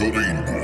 Cutting